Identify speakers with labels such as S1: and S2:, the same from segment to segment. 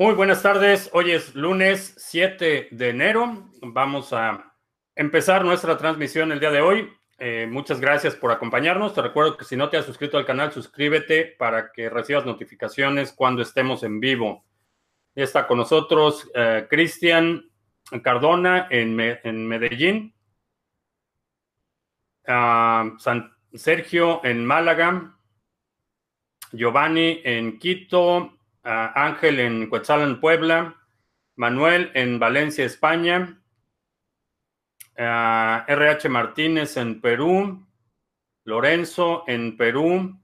S1: Muy buenas tardes. Hoy es lunes 7 de enero. Vamos a empezar nuestra transmisión el día de hoy. Eh, muchas gracias por acompañarnos. Te recuerdo que si no te has suscrito al canal, suscríbete para que recibas notificaciones cuando estemos en vivo. Está con nosotros eh, Cristian Cardona en, Medellín, ah, San Sergio en Málaga, Giovanni en Quito, Ángel en Cuetzalan, Puebla, Manuel en Valencia, España, RH Martínez en Perú, Lorenzo en Perú,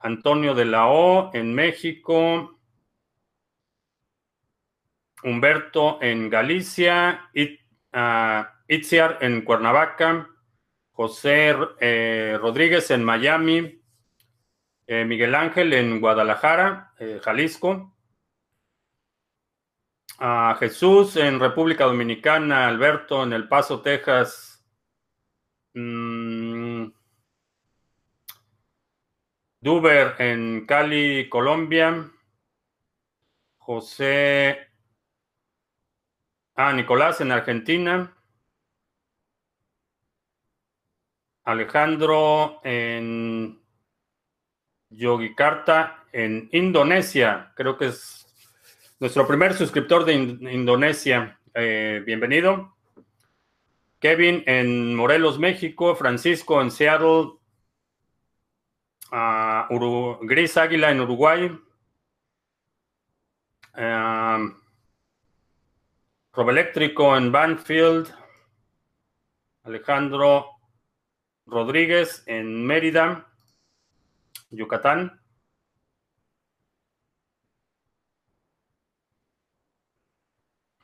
S1: Antonio de la O en México, Humberto en Galicia, It, Itziar en Cuernavaca, José eh, Rodríguez en Miami, eh, Miguel Ángel en Guadalajara, eh, Jalisco. A Jesús en República Dominicana, Alberto en El Paso, Texas. Mm, Duber en Cali, Colombia. José. Ah, Nicolás en Argentina. Alejandro en Yogikarta en Indonesia. Creo que es nuestro primer suscriptor de Indonesia. Eh, bienvenido. Kevin en Morelos, México. Francisco en Seattle. Uh, Gris Águila en Uruguay. Uh, Robeléctrico en Banfield. Alejandro Rodríguez en Mérida. Yucatán.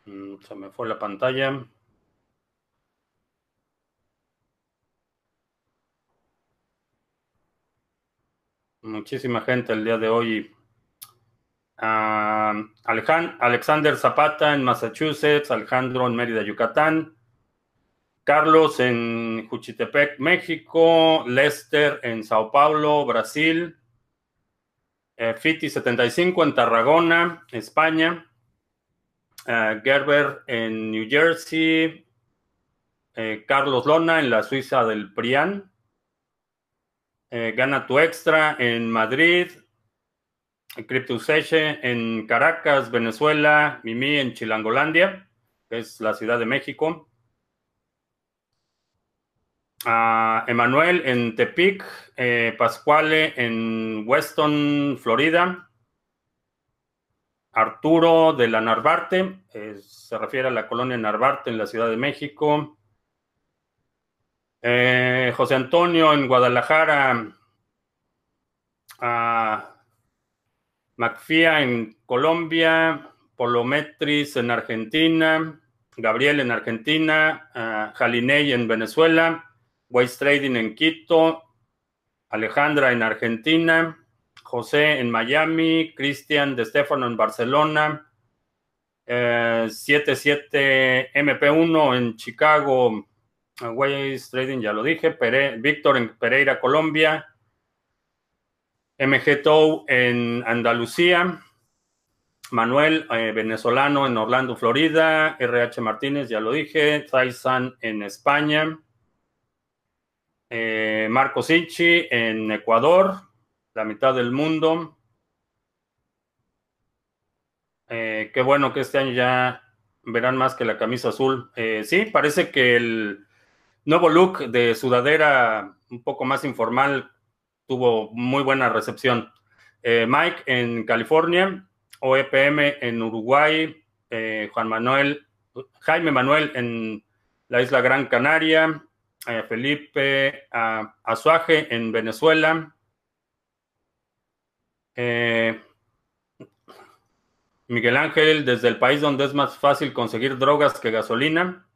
S1: Mm, se me fue la pantalla. Muchísima gente el día de hoy. Ah, Alexander Zapata en Massachusetts, Alejandro en Mérida, Yucatán. Carlos en Juchitepec, México, Lester en Sao Paulo, Brasil, eh, Fiti75 en Tarragona, España, eh, Gerber en New Jersey, eh, Carlos Lona en la Suiza del Prián, Gana tu Extra en Madrid, Cryptoseche en Caracas, Venezuela, Mimi en Chilangolandia, que es la Ciudad de México, a Emanuel en Tepic, eh, Pascuale en Weston, Florida, Arturo de la Narvarte, eh, se refiere a la colonia Narvarte en la Ciudad de México, eh, José Antonio en Guadalajara, Macfia en Colombia, Polometris en Argentina, Gabriel en Argentina, Jalinei en Venezuela, Waste Trading en Quito, Alejandra en Argentina, José en Miami, Cristian de Stefano en Barcelona, 77MP1 eh, en Chicago, Waste Trading, ya lo dije, Víctor en Pereira, Colombia, MG Tow en Andalucía, Manuel eh, venezolano en Orlando, Florida, RH Martínez, ya lo dije, Taisan en España, eh, Marco en Ecuador, la mitad del mundo. Eh, qué bueno que este año ya verán más que la camisa azul. Eh, sí, parece que el nuevo look de sudadera un poco más informal tuvo muy buena recepción. Mike en California, OEPM en Uruguay, Juan Manuel, Jaime Manuel en la isla Gran Canaria, Felipe Azuaje en Venezuela. Eh, Miguel Ángel, desde el país donde es más fácil conseguir drogas que gasolina.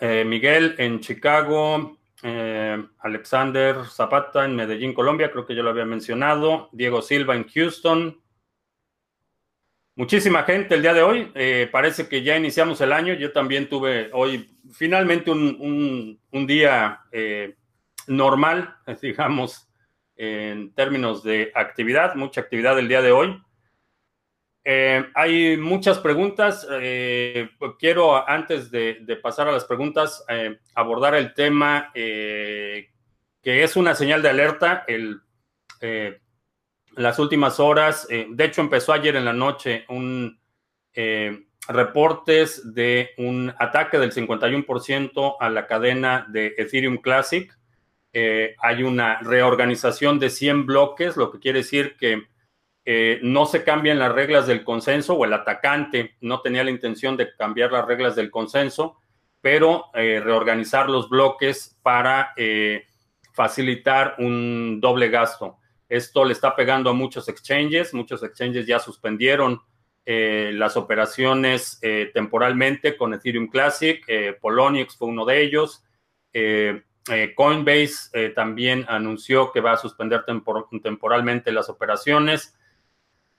S1: Eh, Miguel en Chicago. Eh, Alexander Zapata en Medellín, Colombia, creo que yo lo había mencionado. Diego Silva en Houston. Muchísima gente el día de hoy. Eh, parece que ya iniciamos el año. Yo también tuve hoy finalmente un, día eh, normal, digamos, en términos de actividad, mucha actividad el día de hoy. Eh, hay muchas preguntas. Quiero, antes de, pasar a las preguntas, abordar el tema que es una señal de alerta. El, las últimas horas, de hecho empezó ayer en la noche un reportes de un ataque del 51% a la cadena de Ethereum Classic. hay una reorganización de 100 bloques, lo que quiere decir que eh, no se cambian las reglas del consenso o el atacante no tenía la intención de cambiar las reglas del consenso, pero eh, reorganizar los bloques para eh, facilitar un doble gasto. Esto le está pegando a muchos exchanges, muchos exchanges ya suspendieron las operaciones temporalmente con Ethereum Classic, Poloniex fue uno de ellos. Coinbase también anunció que va a suspender temporalmente las operaciones.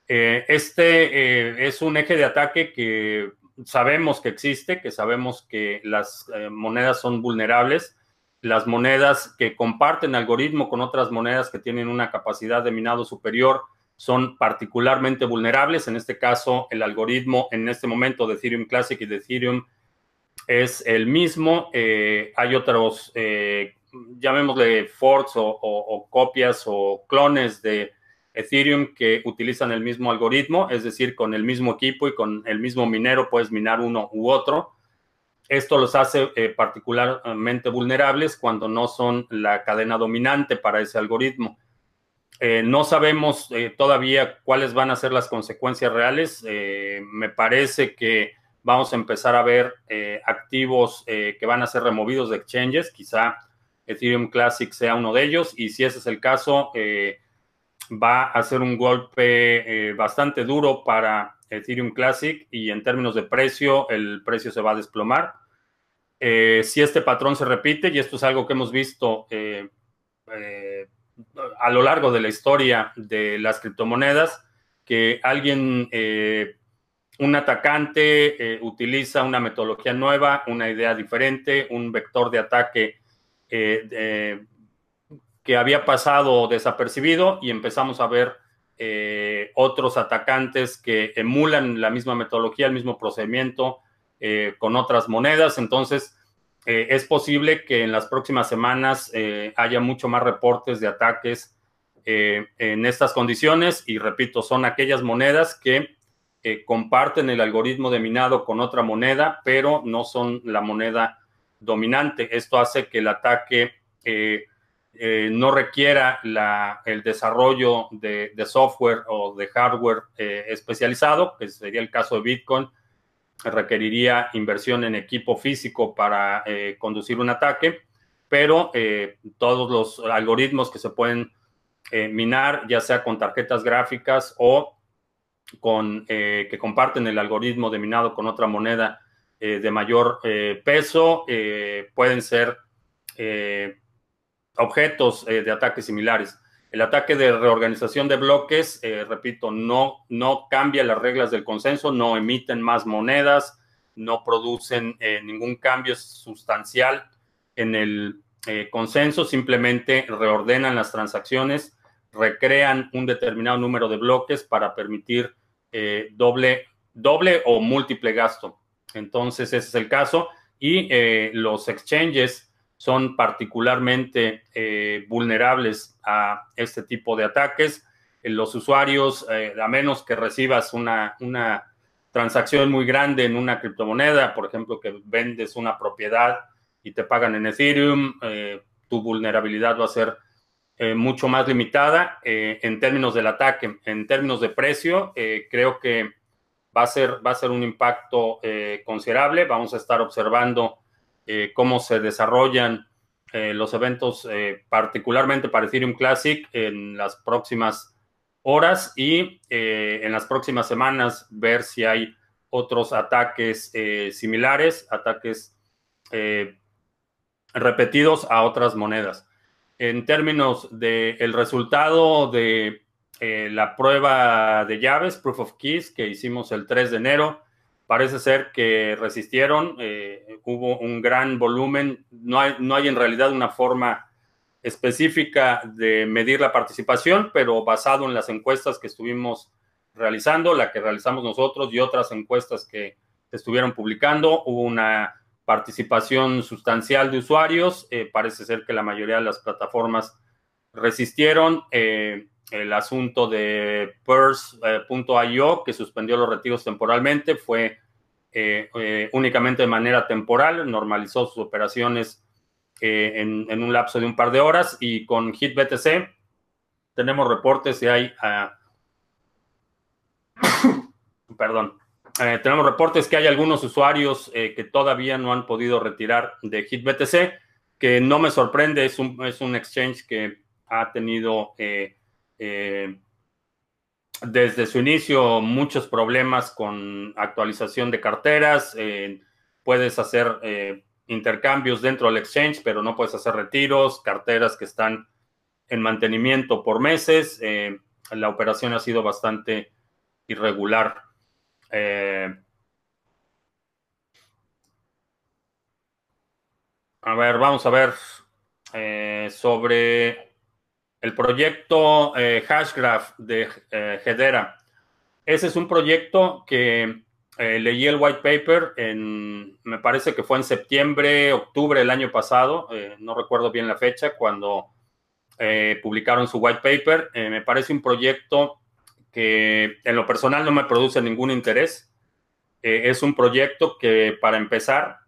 S1: Eh, este eh, es un eje de ataque que sabemos que existe, que sabemos que las eh, monedas son vulnerables. Las monedas que comparten algoritmo con otras monedas que tienen una capacidad de minado superior son particularmente vulnerables. En este caso, el algoritmo en este momento de Ethereum Classic y de Ethereum es el mismo. hay otros, llamémosle forks o copias o clones de Ethereum que utilizan el mismo algoritmo, es decir, con el mismo equipo y con el mismo minero puedes minar uno u otro. Esto los hace eh, particularmente vulnerables cuando no son la cadena dominante para ese algoritmo. Eh, no sabemos eh, todavía cuáles van a ser las consecuencias reales. me parece que vamos a empezar a ver activos que van a ser removidos de exchanges. Quizá Ethereum Classic sea uno de ellos. Y si ese es el caso, va a ser un golpe bastante duro para Ethereum Classic y en términos de precio, el precio se va a desplomar. Eh, si este patrón se repite, y esto es algo que hemos visto eh, a lo largo de la historia de las criptomonedas, que alguien, un atacante, utiliza una metodología nueva, una idea diferente, un vector de ataque que había pasado desapercibido y empezamos a ver eh, otros atacantes que emulan la misma metodología, el mismo procedimiento eh, con otras monedas. Entonces, eh, es posible que en las próximas semanas haya mucho más reportes de ataques en estas condiciones y repito, son aquellas monedas que comparten el algoritmo de minado con otra moneda, pero no son la moneda dominante. Esto hace que el ataque eh, no requiera el desarrollo de, software o de hardware eh, especializado, que sería el caso de Bitcoin, requeriría inversión en equipo físico para eh, conducir un ataque, pero todos los algoritmos que se pueden minar, ya sea con tarjetas gráficas o con que comparten el algoritmo de minado con otra moneda de mayor peso, pueden ser objetos eh, de ataques similares. El ataque de reorganización de bloques, eh, repito, no, no cambia las reglas del consenso, no emiten más monedas, no producen eh, ningún cambio sustancial en el consenso, simplemente reordenan las transacciones, recrean un determinado número de bloques para permitir doble, doble o múltiple gasto. Entonces, ese es el caso. Y los exchanges son particularmente eh, vulnerables a este tipo de ataques. Eh, los usuarios, eh, a menos que recibas una, una, transacción muy grande en una criptomoneda, por ejemplo, que vendes una propiedad y te pagan en Ethereum, tu vulnerabilidad va a ser mucho más limitada en términos del ataque. En términos de precio, creo que va a ser, va a ser un impacto considerable. Vamos a estar observando eh, cómo se desarrollan eh, los eventos, eh, particularmente para Ethereum Classic, en las próximas horas y en las próximas semanas ver si hay otros ataques similares, ataques repetidos a otras monedas. En términos del resultado de la prueba de llaves, Proof of Keys, que hicimos el 3 de enero, parece ser que resistieron, eh, hubo un gran volumen, no hay, no hay en realidad una forma específica de medir la participación, pero basado en las encuestas que estuvimos realizando, la que realizamos nosotros y otras encuestas que estuvieron publicando, hubo una participación sustancial de usuarios. Eh, parece ser que la mayoría de las plataformas resistieron. Eh, el asunto de Purse.io, que suspendió los retiros temporalmente, fue eh, únicamente de manera temporal, normalizó sus operaciones en, un lapso de un par de horas y con HitBTC tenemos reportes de hay... Ah, perdón, eh, tenemos reportes que hay algunos usuarios eh, que todavía no han podido retirar de HitBTC, que no me sorprende, es un, es un exchange que ha tenido eh, desde su inicio muchos problemas con actualización de carteras. puedes hacer intercambios dentro del exchange, pero no puedes hacer retiros, carteras que están en mantenimiento por meses. la operación ha sido bastante irregular. Eh, a ver, vamos a ver eh, sobre el proyecto eh, Hashgraph de Hedera. Ese es un proyecto que leí el white paper en, me parece que fue en septiembre, octubre del año pasado, no recuerdo bien la fecha, cuando publicaron su white paper. me parece un proyecto que en lo personal no me produce ningún interés. Eh, es un proyecto que, para empezar,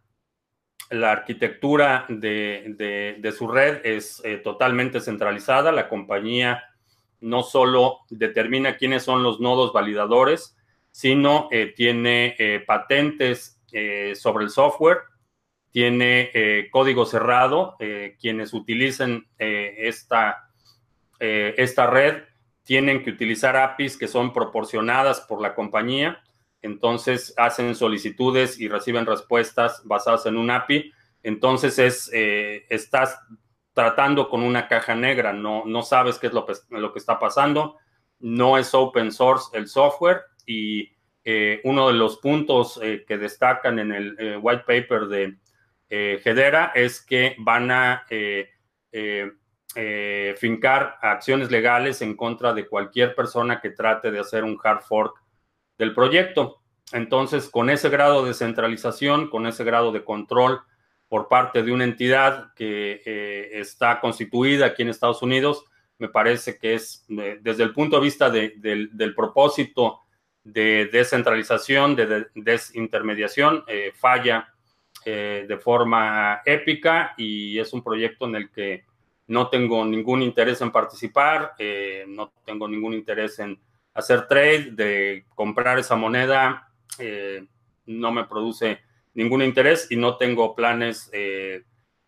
S1: la arquitectura de, su red es eh, totalmente centralizada. La compañía no solo determina quiénes son los nodos validadores, sino eh, tiene patentes sobre el software, tiene código cerrado. quienes utilicen esta, esta red tienen que utilizar APIs que son proporcionadas por la compañía. Entonces hacen solicitudes y reciben respuestas basadas en un API. Entonces es, eh, estás tratando con una caja negra, no, no sabes qué es lo lo que está pasando. No es open source el software y eh, uno de los puntos eh, que destacan en el white paper de Hedera es que van a fincar acciones legales en contra de cualquier persona que trate de hacer un hard fork del proyecto. Entonces, con ese grado de centralización, con ese grado de control por parte de una entidad que eh, está constituida aquí en Estados Unidos, me parece que es, eh, desde el punto de vista del propósito de descentralización, de, desintermediación, falla de forma épica y es un proyecto en el que no tengo ningún interés en participar, eh, no tengo ningún interés en hacer trade, de comprar esa moneda, eh, no me produce ningún interés y no tengo planes eh,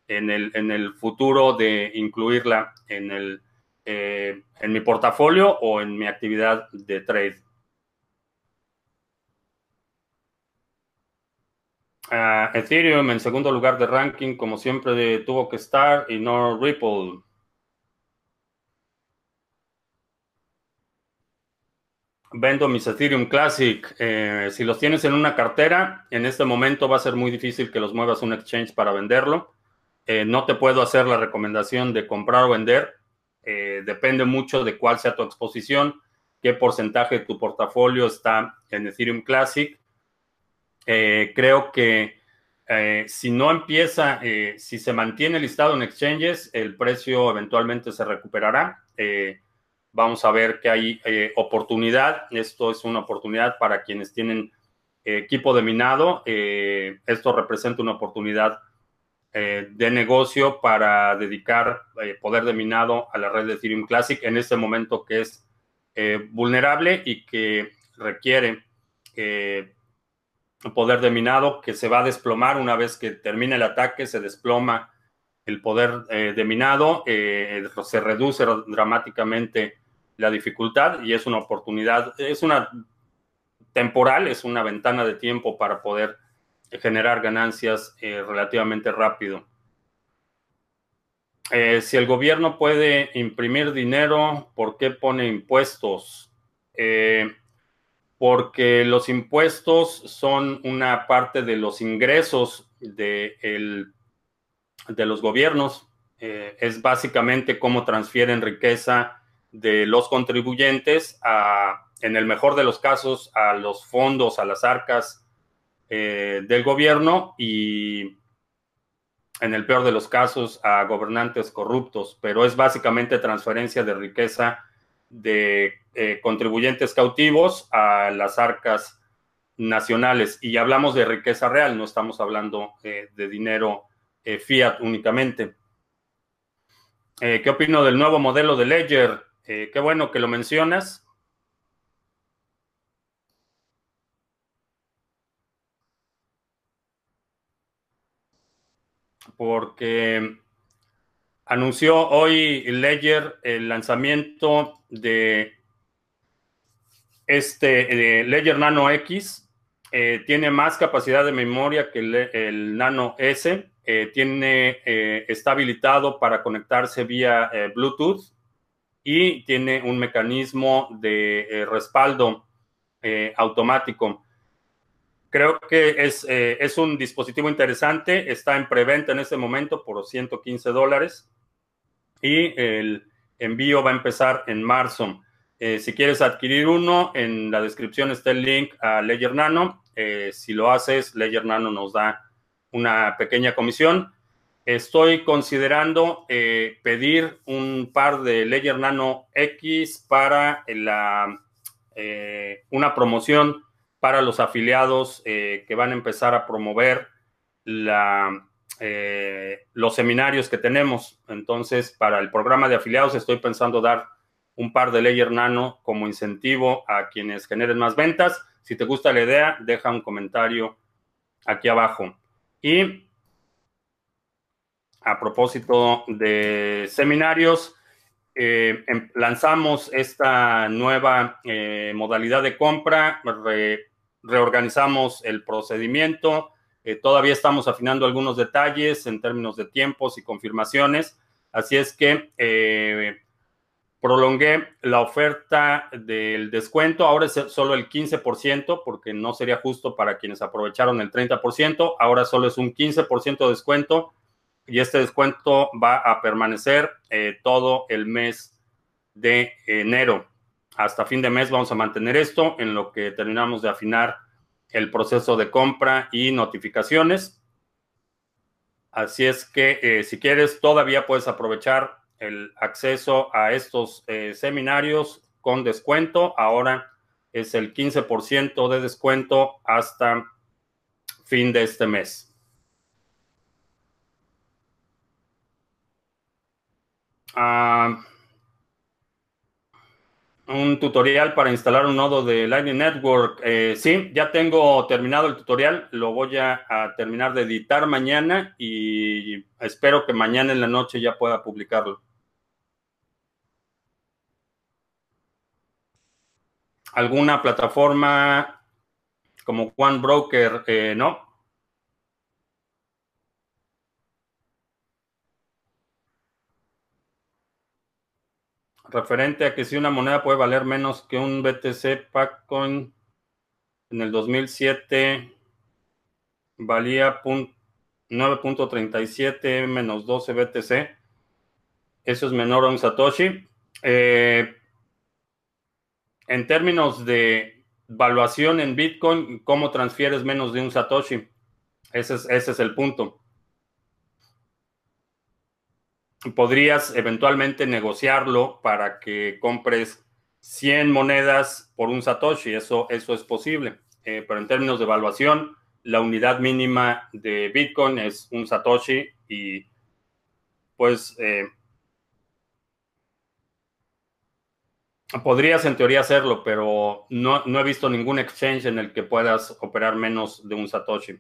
S1: en, el, en, el, futuro de incluirla en, el, en mi portafolio o en mi actividad de trade. Ethereum en segundo lugar de ranking, como siempre tuvo que estar, y no Ripple. Vendo mis Ethereum Classic. Eh, si los tienes en una cartera, en este momento va a ser muy difícil que los muevas a un exchange para venderlo. Eh, no te puedo hacer la recomendación de comprar o vender. Eh, depende mucho de cuál sea tu exposición, qué porcentaje de tu portafolio está en Ethereum Classic creo que si no empieza, si se mantiene listado en exchanges, el precio eventualmente se recuperará. Vamos a ver que hay oportunidad. Esto es una oportunidad para quienes tienen equipo de minado. esto representa una oportunidad de negocio para dedicar poder de minado a la red de Ethereum Classic en este momento que es vulnerable y que requiere poder de minado que se va a desplomar una vez que termine el ataque, se desploma el poder eh, de minado, eh, se reduce dramáticamente la dificultad y es una oportunidad, es una temporal, es una ventana de tiempo para poder generar ganancias eh, relativamente rápido. si el gobierno puede imprimir dinero, ¿por qué pone impuestos? porque los impuestos son una parte de los ingresos de, de los gobiernos. es básicamente cómo transfieren riqueza de los contribuyentes a, en el mejor de los casos, a los fondos, a las arcas del gobierno y en el peor de los casos a gobernantes corruptos, pero es básicamente transferencia de riqueza de eh, contribuyentes cautivos a las arcas nacionales. Y hablamos de riqueza real, no estamos hablando eh, de dinero eh, fiat únicamente. ¿Qué opino del nuevo modelo de Ledger? Qué bueno que lo mencionas. porque anunció hoy Ledger el lanzamiento de este Ledger Nano X. Eh, tiene más capacidad de memoria que el, Nano S. Eh, tiene, eh, está habilitado para conectarse vía Bluetooth y tiene un mecanismo de respaldo automático. Creo que es, eh, es un dispositivo interesante. Está en preventa en este momento por 115 dólares. Y el envío va a empezar en marzo. Eh, si quieres adquirir uno, en la descripción está el link a Ledger Nano. Eh, si lo haces, Ledger Nano nos da una pequeña comisión. Estoy considerando pedir un par de Ledger Nano X para la, una promoción para los afiliados eh, que van a empezar a promover eh, los seminarios que tenemos. Entonces, para el programa de afiliados estoy pensando dar un par de Layer Nano como incentivo a quienes generen más ventas. Si te gusta la idea, deja un comentario aquí abajo. Y a propósito de seminarios, eh, em, lanzamos esta nueva modalidad de compra, reorganizamos el procedimiento. Eh, todavía estamos afinando algunos detalles en términos de tiempos y confirmaciones. Así es que eh, prolongué la oferta del descuento. Ahora es solo el 15% porque no sería justo para quienes aprovecharon el 30%. Ahora solo es un 15% de descuento y este descuento va a permanecer eh, todo el mes de enero hasta fin de mes vamos a mantener esto en lo que terminamos de afinar el proceso de compra y notificaciones. Así es que eh, si quieres, todavía puedes aprovechar el acceso a estos eh, seminarios con descuento. Ahora es el 15% de descuento hasta fin de este mes. Un tutorial para instalar un nodo de Lightning Network. Eh, sí, ya tengo terminado el tutorial. Lo voy a, terminar de editar mañana y espero que mañana en la noche ya pueda publicarlo. ¿Alguna plataforma como One Broker? Eh, no. Referente a que si una moneda puede valer menos que un BTC Paccoin en el 2007 valía 9.37 menos 12 BTC. Eso es menor a un Satoshi. Eh, en términos de valuación en Bitcoin, ¿cómo transfieres menos de un Satoshi? Ese es, ese es el punto podrías eventualmente negociarlo para que compres 100 monedas por un Satoshi. Eso, eso es posible. Eh, pero en términos de evaluación, la unidad mínima de Bitcoin es un Satoshi y pues eh, podrías en teoría hacerlo, pero no, no he visto ningún exchange en el que puedas operar menos de un Satoshi.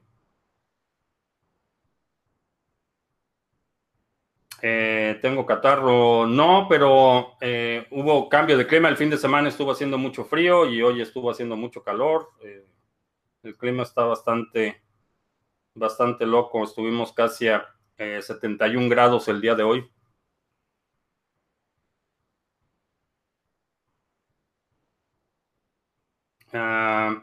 S1: Eh, tengo catarro, no, pero eh, hubo cambio de clima. El fin de semana estuvo haciendo mucho frío y hoy estuvo haciendo mucho calor. Eh, el clima está bastante, bastante loco. Estuvimos casi a 71 grados el día de hoy. Ah,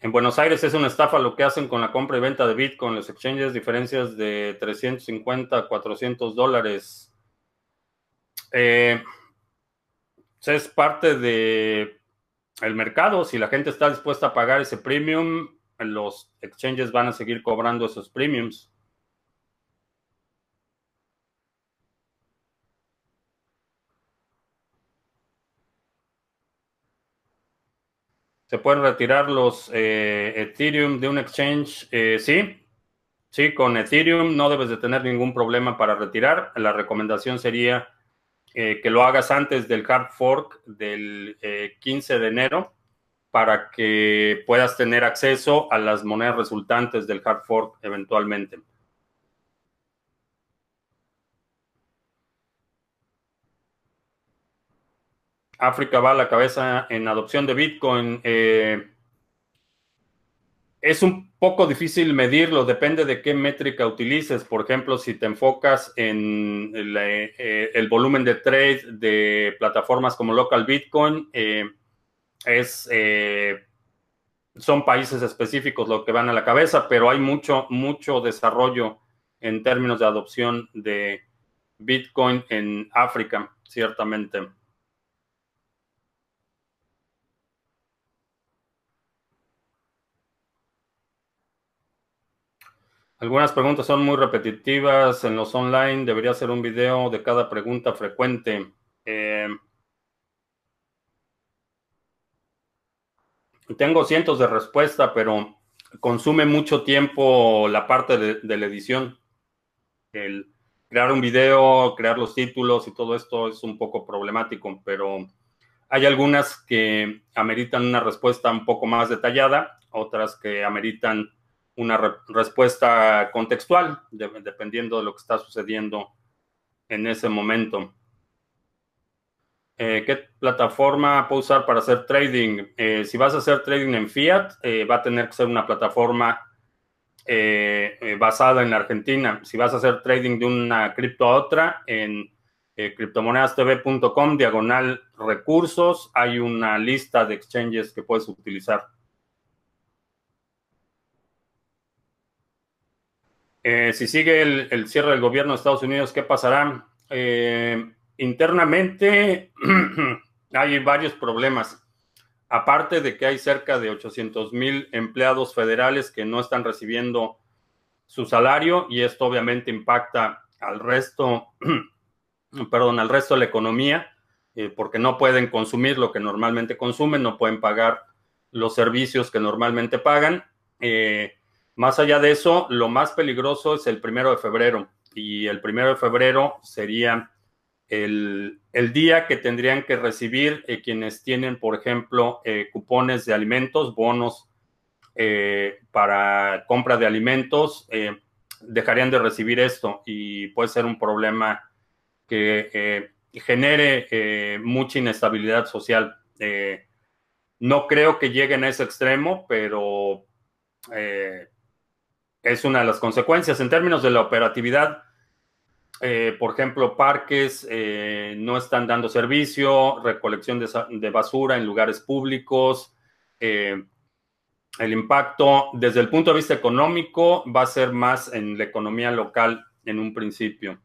S1: En Buenos Aires es una estafa lo que hacen con la compra y venta de Bitcoin. Los exchanges, diferencias de 350 a 400 dólares. Eh, es parte de el mercado. Si la gente está dispuesta a pagar ese premium, los exchanges van a seguir cobrando esos premiums. ¿Se pueden retirar los eh, Ethereum de un exchange? Eh, sí, sí, con Ethereum no debes de tener ningún problema para retirar. La recomendación sería eh, que lo hagas antes del hard fork del 15 de enero para que puedas tener acceso a las monedas resultantes del hard fork eventualmente. África va a la cabeza en adopción de Bitcoin. Eh, es un poco difícil medirlo, depende de qué métrica utilices. Por ejemplo, si te enfocas en el, eh, volumen de trade de plataformas como Local Bitcoin, eh, es, son países específicos lo que van a la cabeza, pero hay mucho, mucho desarrollo en términos de adopción de Bitcoin en África, ciertamente. Algunas preguntas son muy repetitivas en los online. Debería ser un video de cada pregunta frecuente. Eh, tengo cientos de respuestas, pero consume mucho tiempo la parte de, la edición. El crear un video, crear los títulos y todo esto es un poco problemático, pero hay algunas que ameritan una respuesta un poco más detallada, otras que ameritan una respuesta contextual, dependiendo de lo que está sucediendo en ese momento. Eh, ¿Qué plataforma puedo usar para hacer trading? Eh, si vas a hacer trading en fiat, eh, va a tener que ser una plataforma basada en Argentina. Si vas a hacer trading de una cripto a otra, en criptomonedastv.com, diagonal recursos, hay una lista de exchanges que puedes utilizar. Eh, si sigue el, cierre del gobierno de Estados Unidos, ¿qué pasará? Eh, internamente hay varios problemas. Aparte de que hay cerca de 800 mil empleados federales que no están recibiendo su salario y esto obviamente impacta al resto, perdón, al resto de la economía, eh, porque no pueden consumir lo que normalmente consumen, no pueden pagar los servicios que normalmente pagan. Más allá de eso, lo más peligroso es el primero de febrero. Y el primero de febrero sería el, día que tendrían que recibir eh, quienes tienen, por ejemplo, eh, cupones de alimentos, bonos eh, para compra de alimentos, dejarían de recibir esto y puede ser un problema que genere mucha inestabilidad social. no creo que lleguen a ese extremo, pero es una de las consecuencias. En términos de la operatividad, eh, por ejemplo, parques eh, no están dando servicio, recolección de, basura en lugares públicos. Eh, el impacto desde el punto de vista económico va a ser más en la economía local en un principio.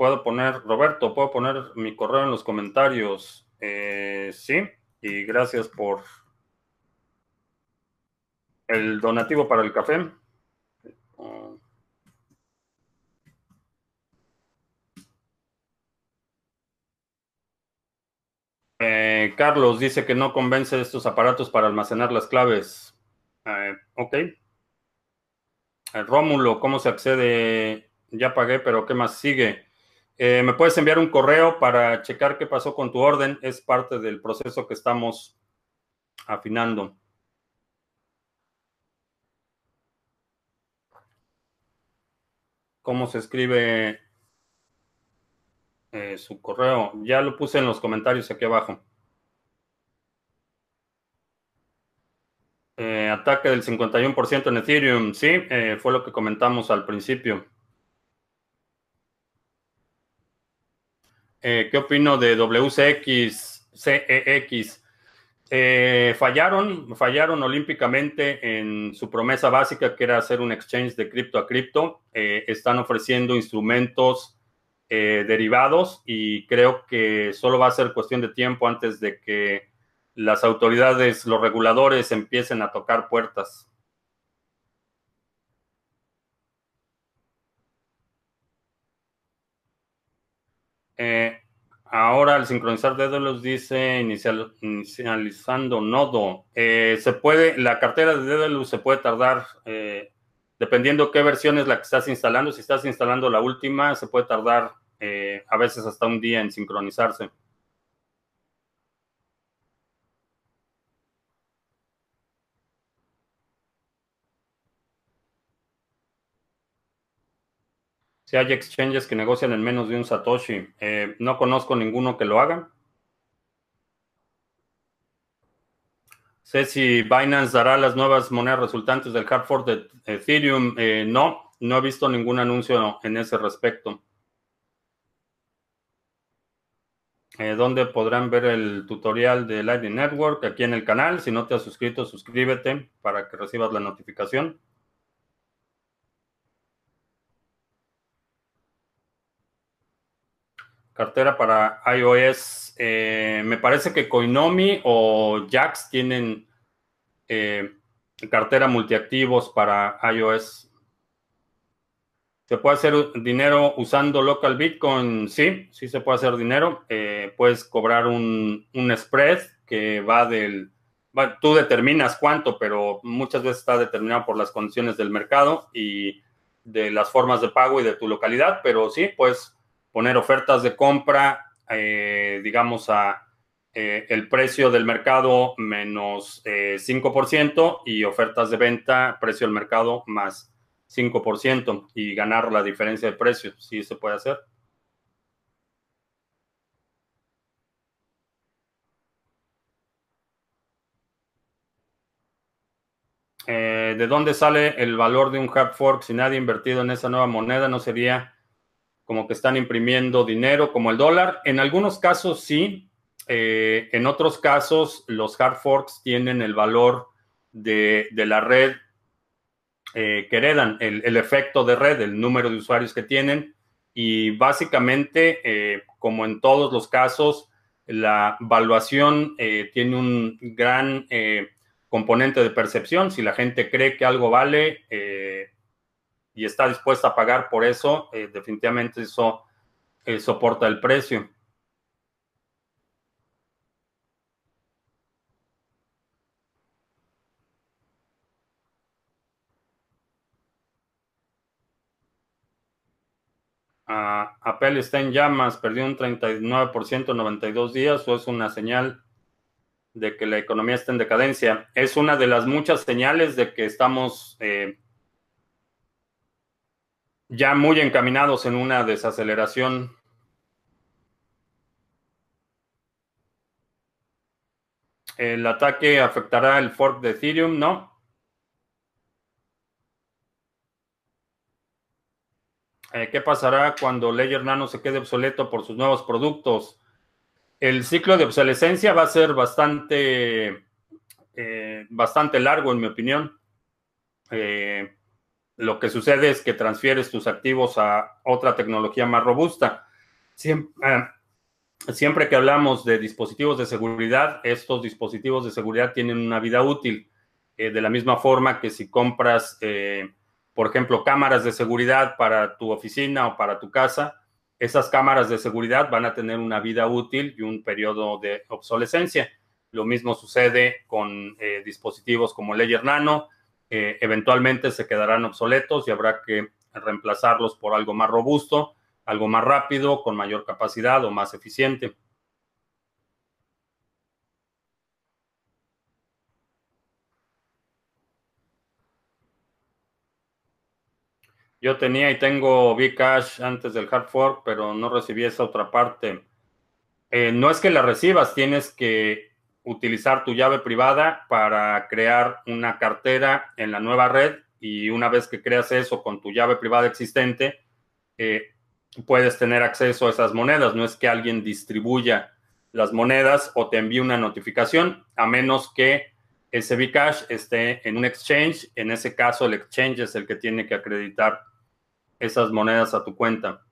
S1: Puedo poner, Roberto, puedo poner mi correo en los comentarios. Eh, sí, y gracias por el donativo para el café. Eh, Carlos dice que no convence estos aparatos para almacenar las claves. Eh, ok. Rómulo, ¿cómo se accede? Ya pagué, pero ¿qué más sigue? Eh, me puedes enviar un correo para checar qué pasó con tu orden. Es parte del proceso que estamos afinando. ¿Cómo se escribe eh, su correo? Ya lo puse en los comentarios aquí abajo. Eh, Ataque del 51% en Ethereum, sí, fue lo que comentamos al principio. Eh, ¿Qué opino de WCX, CEX? Eh, fallaron, fallaron olímpicamente en su promesa básica, que era hacer un exchange de cripto a cripto. están ofreciendo instrumentos derivados y creo que solo va a ser cuestión de tiempo antes de que las autoridades, los reguladores empiecen a tocar puertas. Eh, ahora al sincronizar Dedalus dice inicializando nodo. Eh, se puede, la cartera de Dedalus se puede tardar, eh, dependiendo qué versión es la que estás instalando. Si estás instalando la última, se puede tardar a veces hasta un día en sincronizarse. Si hay exchanges que negocian en menos de un Satoshi, eh, no conozco ninguno que lo haga. Sé si Binance dará las nuevas monedas resultantes del hard fork de Ethereum. Eh, no, no he visto ningún anuncio en ese respecto. Eh, ¿Dónde podrán ver el tutorial de Lightning Network? Aquí en el canal. Si no te has suscrito, suscríbete para que recibas la notificación. Cartera para iOS. Eh, me parece que Coinomi o Jax tienen eh, cartera multiactivos para iOS. ¿Se puede hacer dinero usando local Bitcoin? Sí, sí se puede hacer dinero. Eh, puedes cobrar un, spread que va del... tú determinas cuánto, pero muchas veces está determinado por las condiciones del mercado y de las formas de pago y de tu localidad, pero sí, pues poner ofertas de compra, eh, digamos, a eh, el precio del mercado menos 5% eh, y ofertas de venta, precio del mercado más 5% y ganar la diferencia de precio. Sí se puede hacer. ¿De dónde sale el valor de un hard fork si nadie ha invertido en esa nueva moneda? ¿No sería como que están imprimiendo dinero como el dólar. En algunos casos sí, eh, en otros casos los hard forks tienen el valor de, la red eh, que heredan, el, efecto de red, el número de usuarios que tienen. Y básicamente, eh, como en todos los casos, la valuación tiene un gran componente de percepción. Si la gente cree que algo vale, y está dispuesta a pagar por eso, eh, definitivamente eso eh, soporta el precio. Apple está en llamas, perdió un 39% en 92 días, o es una señal de que la economía está en decadencia. Es una de las muchas señales de que estamos eh, ya muy encaminados en una desaceleración. ¿El ataque afectará el fork de Ethereum? No. Eh, ¿Qué pasará cuando Ledger Nano se quede obsoleto por sus nuevos productos? El ciclo de obsolescencia va a ser bastante, eh, bastante largo, en mi opinión. Eh, lo que sucede es que transfieres tus activos a otra tecnología más robusta. Eh, siempre, que hablamos de dispositivos de seguridad, estos dispositivos de seguridad tienen una vida útil. Eh, de la misma forma que si compras, eh, por ejemplo, cámaras de seguridad para tu oficina o para tu casa, esas cámaras de seguridad van a tener una vida útil y un periodo de obsolescencia. Lo mismo sucede con dispositivos como Ledger Nano, eventualmente se quedarán obsoletos y habrá que reemplazarlos por algo más robusto, algo más rápido, con mayor capacidad o más eficiente. Yo tenía y tengo Bcash antes del hard fork, pero no recibí esa otra parte. Eh, no es que la recibas, tienes que utilizar tu llave privada para crear una cartera en la nueva red y una vez que creas eso con tu llave privada existente, eh, puedes tener acceso a esas monedas. No es que alguien distribuya las monedas o te envíe una notificación, a menos que ese Bcash esté en un exchange. En ese caso, el exchange es el que tiene que acreditar esas monedas a tu cuenta.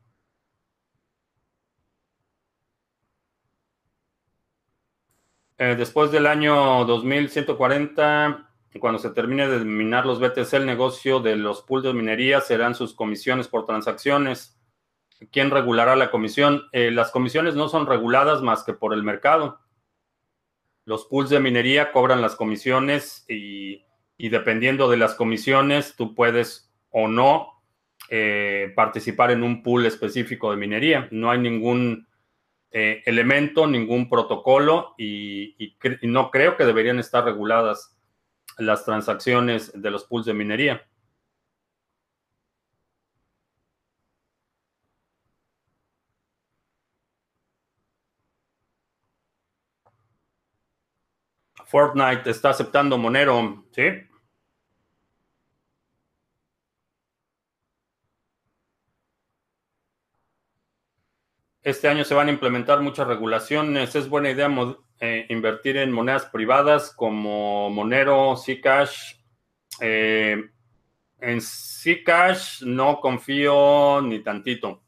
S1: Eh, después del año 2140, cuando se termine de minar los BTC, el negocio de los pools de minería serán sus comisiones por transacciones. ¿Quién regulará la comisión? Eh, las comisiones no son reguladas más que por el mercado. Los pools de minería cobran las comisiones y, dependiendo de las comisiones, tú puedes o no eh, participar en un pool específico de minería. No hay ningún eh, elemento, ningún protocolo y, no creo que deberían estar reguladas las transacciones de los pools de minería. Fortnite está aceptando Monero, ¿sí? Este año se van a implementar muchas regulaciones. Es buena idea eh, invertir en monedas privadas como Monero, Zcash. Eh, en Zcash no confío ni tantito.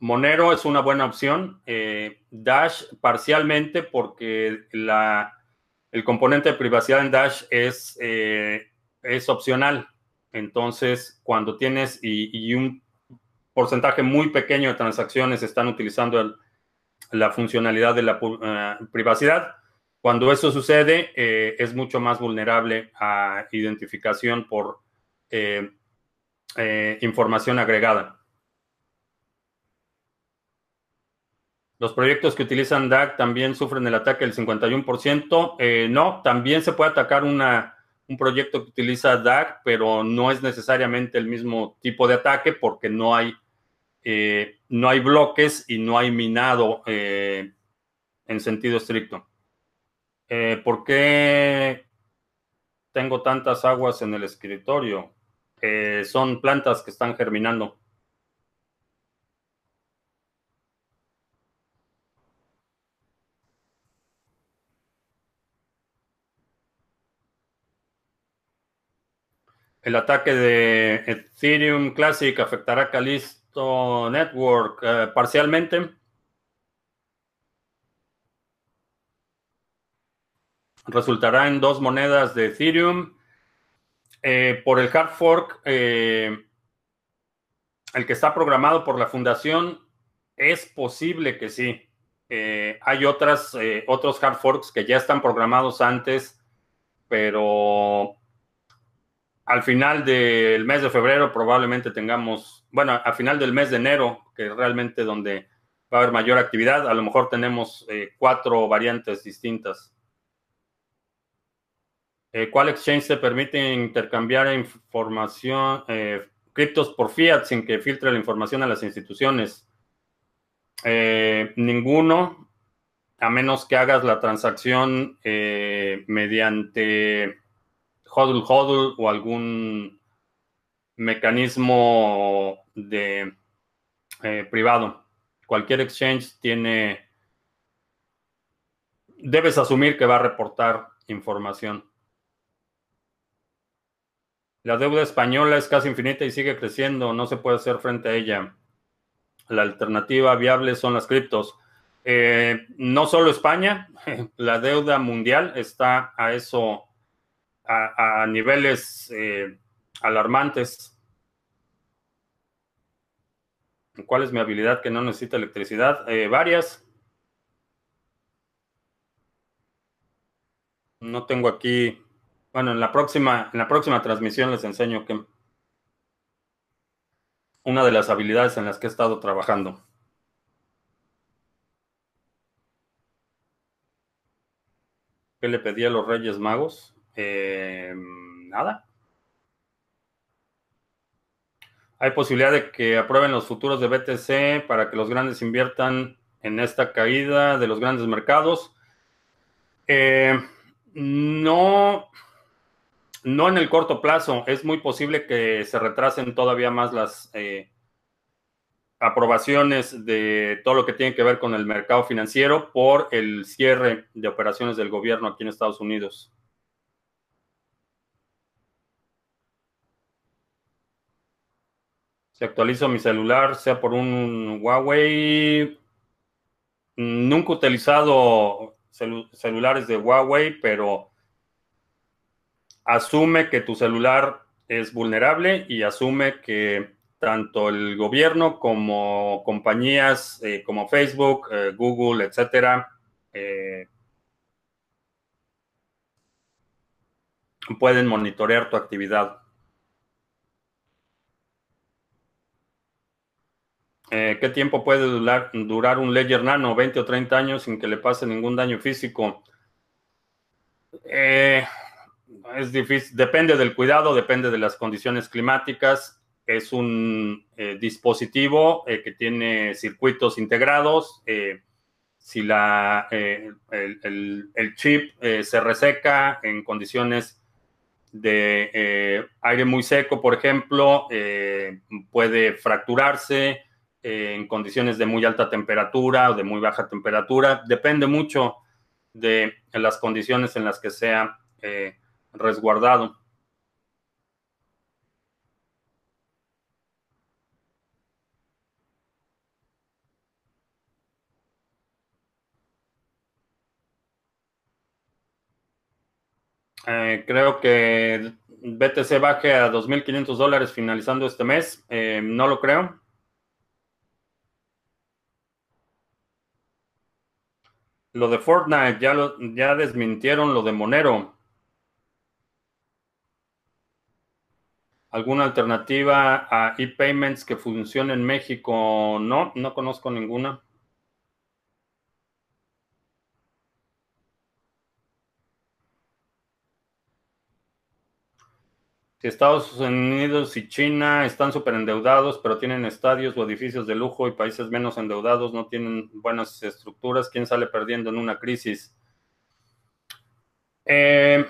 S1: Monero es una buena opción. Eh, Dash parcialmente porque la, el componente de privacidad en Dash es, es opcional. Entonces, cuando tienes y un porcentaje muy pequeño de transacciones están utilizando la funcionalidad de la eh, privacidad. Cuando eso sucede, eh, es mucho más vulnerable a identificación por eh, información agregada. Los proyectos que utilizan DAG también sufren el ataque del 51%. no, también se puede atacar una, un proyecto que utiliza DAG, pero no es necesariamente el mismo tipo de ataque porque no hay eh, no hay bloques y no hay minado eh, en sentido estricto. Eh, ¿Por qué tengo tantas aguas en el escritorio? son plantas que están germinando. El ataque de Ethereum Classic afectará a Calis Network eh, parcialmente. Resultará en dos monedas de Ethereum. Eh, por el hard fork, eh, el que está programado por la fundación, es posible que sí. hay otras, otros hard forks que ya están programados antes, pero al final del mes de febrero probablemente tengamos, bueno, al final del mes de enero, que es realmente donde va a haber mayor actividad, a lo mejor tenemos eh, cuatro variantes distintas. Eh, ¿Cuál exchange te permite intercambiar información, eh, criptos por fiat sin que filtre la información a las instituciones? ninguno, a menos que hagas la transacción mediante hodl hodl o algún mecanismo de eh, privado. Cualquier exchange tiene, debes asumir que va a reportar información. La deuda española es casi infinita y sigue creciendo, no se puede hacer frente a ella. La alternativa viable son las criptos. Eh, no solo España, la deuda mundial está a eso a, niveles eh, alarmantes. ¿Cuál es mi habilidad que no necesita electricidad? Eh, varias. No tengo aquí. Bueno, en la próxima, en la próxima transmisión les enseño que una de las habilidades en las que he estado trabajando. ¿Qué le pedí a los Reyes Magos? Eh, nada. Hay posibilidad de que aprueben los futuros de BTC para que los grandes inviertan en esta caída de los grandes mercados. Eh, no, no en el corto plazo. Es muy posible que se retrasen todavía más las eh, aprobaciones de todo lo que tiene que ver con el mercado financiero por el cierre de operaciones del gobierno aquí en Estados Unidos. Actualizo mi celular, sea por un Huawei, nunca he utilizado celulares de Huawei, pero asume que tu celular es vulnerable y asume que tanto el gobierno como compañías eh, como Facebook, eh, Google, etcétera, eh, pueden monitorear tu actividad. ¿Qué tiempo puede durar, un Ledger Nano? ¿20 o 30 años sin que le pase ningún daño físico? es difícil, depende del cuidado, depende de las condiciones climáticas es un eh, dispositivo eh, que tiene circuitos integrados. Eh, si la, el, chip se reseca en condiciones de aire muy seco, por ejemplo, puede fracturarse en condiciones de muy alta temperatura o de muy baja temperatura. Depende mucho de las condiciones en las que sea resguardado. Eh, creo que BTC baje a 2.500 dólares finalizando este mes. Eh, no lo creo. Lo de Fortnite, ya, lo, ya desmintieron lo de Monero. ¿Alguna alternativa a e-payments que funcione en México? No, no conozco ninguna. Si Estados Unidos y China están súper endeudados, pero tienen estadios o edificios de lujo y países menos endeudados no tienen buenas estructuras, ¿quién sale perdiendo en una crisis? Eh,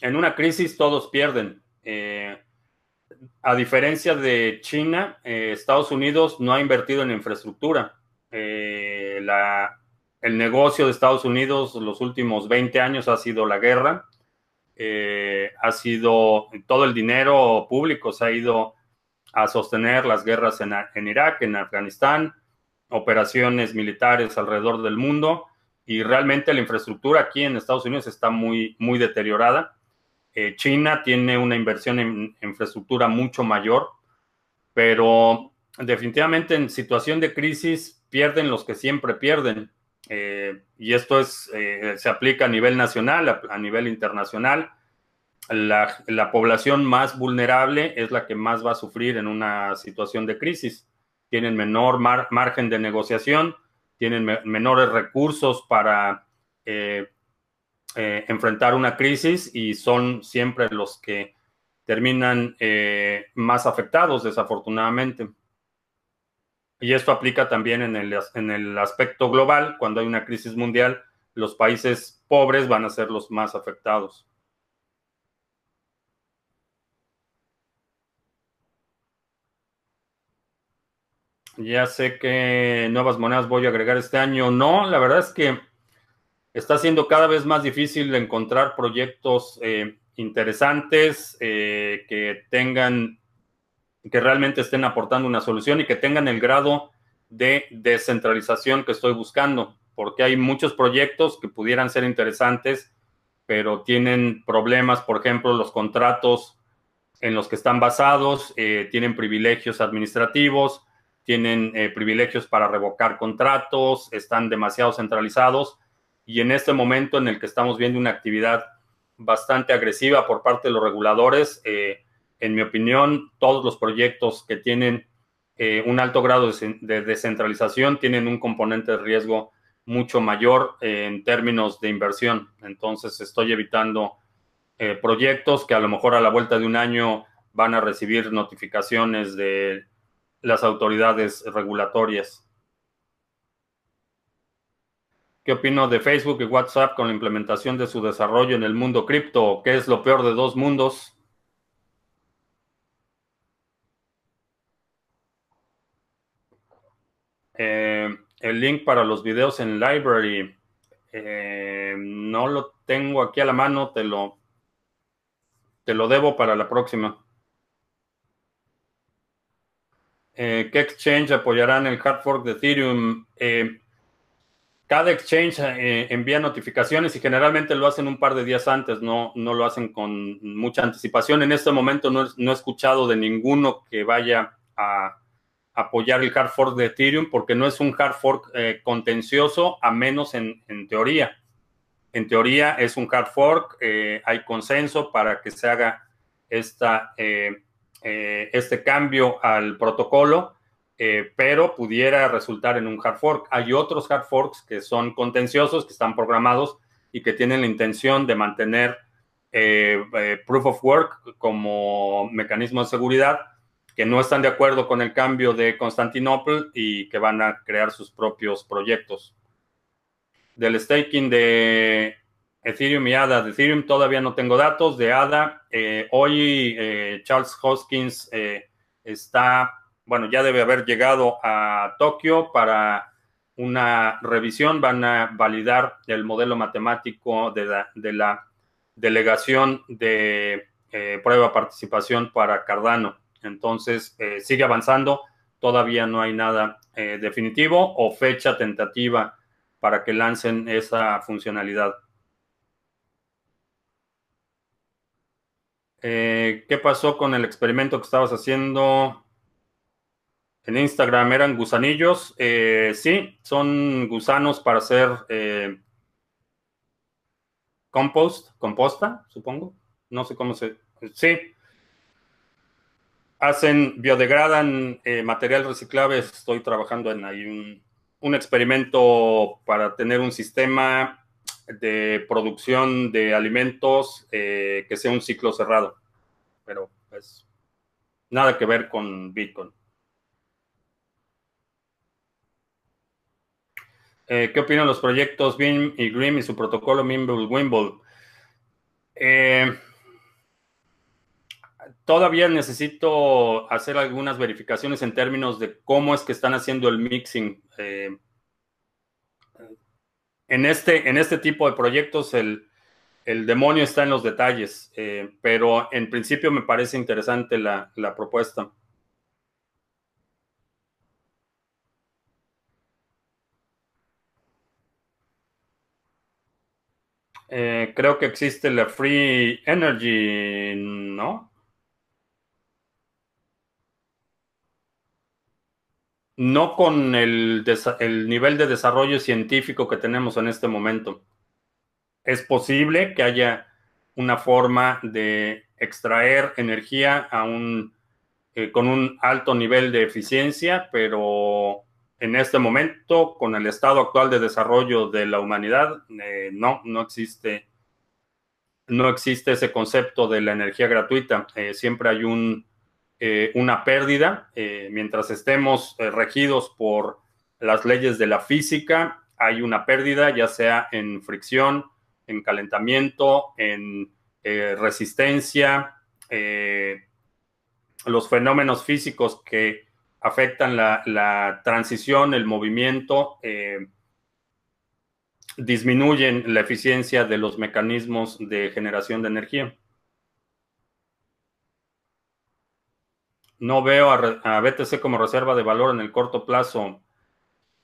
S1: en una crisis todos pierden. Eh, a diferencia de China, eh, Estados Unidos no ha invertido en infraestructura. el negocio de Estados Unidos los últimos 20 años ha sido la guerra eh, ha sido todo el dinero público se ha ido a sostener las guerras en, Irak, en Afganistán, operaciones militares alrededor del mundo y realmente la infraestructura aquí en Estados Unidos está muy, muy deteriorada. Eh, China tiene una inversión en infraestructura mucho mayor, pero definitivamente en situación de crisis pierden los que siempre pierden. Eh, y esto es, eh, se aplica a nivel nacional, a, nivel internacional. La, población más vulnerable es la que más va a sufrir en una situación de crisis. Tienen menor margen de negociación, tienen menores recursos para eh, enfrentar una crisis y son siempre los que terminan más afectados, desafortunadamente. Y esto aplica también en el, en el aspecto global. Cuando hay una crisis mundial, los países pobres van a ser los más afectados. Ya sé que nuevas monedas voy a agregar este año. No, la verdad es que está siendo cada vez más difícil encontrar proyectos eh, interesantes eh, que tengan que realmente estén aportando una solución y que tengan el grado de descentralización que estoy buscando, porque hay muchos proyectos que pudieran ser interesantes, pero tienen problemas, por ejemplo, los contratos en los que están basados, eh, tienen privilegios administrativos, tienen eh, privilegios para revocar contratos, están demasiado centralizados y en este momento en el que estamos viendo una actividad bastante agresiva por parte de los reguladores, eh, en mi opinión, todos los proyectos que tienen eh, un alto grado de, descentralización tienen un componente de riesgo mucho mayor en términos de inversión. Entonces, estoy evitando eh, proyectos que a lo mejor a la vuelta de un año van a recibir notificaciones de las autoridades regulatorias. ¿Qué opino de Facebook y WhatsApp con la implementación de su desarrollo en el mundo cripto? ¿Qué es lo peor de dos mundos? Eh, el link para los videos en Library. Eh, no lo tengo aquí a la mano, te lo, te lo debo para la próxima. Eh, ¿Qué exchange apoyarán el hard fork de Ethereum? cada exchange envía notificaciones y generalmente lo hacen un par de días antes, no, no lo hacen con mucha anticipación. En este momento no, no he escuchado de ninguno que vaya a apoyar el hard fork de Ethereum porque no es un hard fork eh, contencioso, a menos en, teoría. En teoría es un hard fork, eh, hay consenso para que se haga esta, eh, este cambio al protocolo, pero pudiera resultar en un hard fork. Hay otros hard forks que son contenciosos, que están programados y que tienen la intención de mantener proof of work como mecanismo de seguridad que no están de acuerdo con el cambio de Constantinopla y que van a crear sus propios proyectos. Del staking de Ethereum y ADA. De Ethereum todavía no tengo datos. De ADA, eh, hoy eh, Charles Hoskins eh, está, bueno, ya debe haber llegado a Tokio para una revisión. Van a validar el modelo matemático de la, de la delegación de prueba participación para Cardano. Entonces, eh, sigue avanzando. Todavía no hay nada eh, definitivo o fecha tentativa para que lancen esa funcionalidad. Eh, ¿Qué pasó con el experimento que estabas haciendo en Instagram? ¿Eran gusanillos? sí, son gusanos para hacer compost, composta, supongo. No sé cómo se... Sí, hacen, biodegradan eh, material reciclable. Estoy trabajando en ahí un, experimento para tener un sistema de producción de alimentos eh, que sea un ciclo cerrado. Pero pues nada que ver con Bitcoin. Eh, ¿Qué opinan los proyectos BIM y GRIM y su protocolo Mimble Wimble? Eh, todavía necesito hacer algunas verificaciones en términos de cómo es que están haciendo el mixing. Eh, en, este, en este tipo de proyectos el, demonio está en los detalles, eh, pero en principio me parece interesante la, propuesta. Eh, creo que existe la Free Energy, ¿no? No con el, nivel de desarrollo científico que tenemos en este momento. Es posible que haya una forma de extraer energía eh, con un alto nivel de eficiencia, pero en este momento, con el estado actual de desarrollo de la humanidad, eh, no, no existe, no existe ese concepto de la energía gratuita. Eh, siempre hay un eh, una pérdida. Eh, mientras estemos eh, regidos por las leyes de la física, hay una pérdida, ya sea en fricción, en calentamiento, en resistencia, los fenómenos físicos que afectan la, la transición, el movimiento, disminuyen la eficiencia de los mecanismos de generación de energía. No veo a, BTC como reserva de valor en el corto plazo.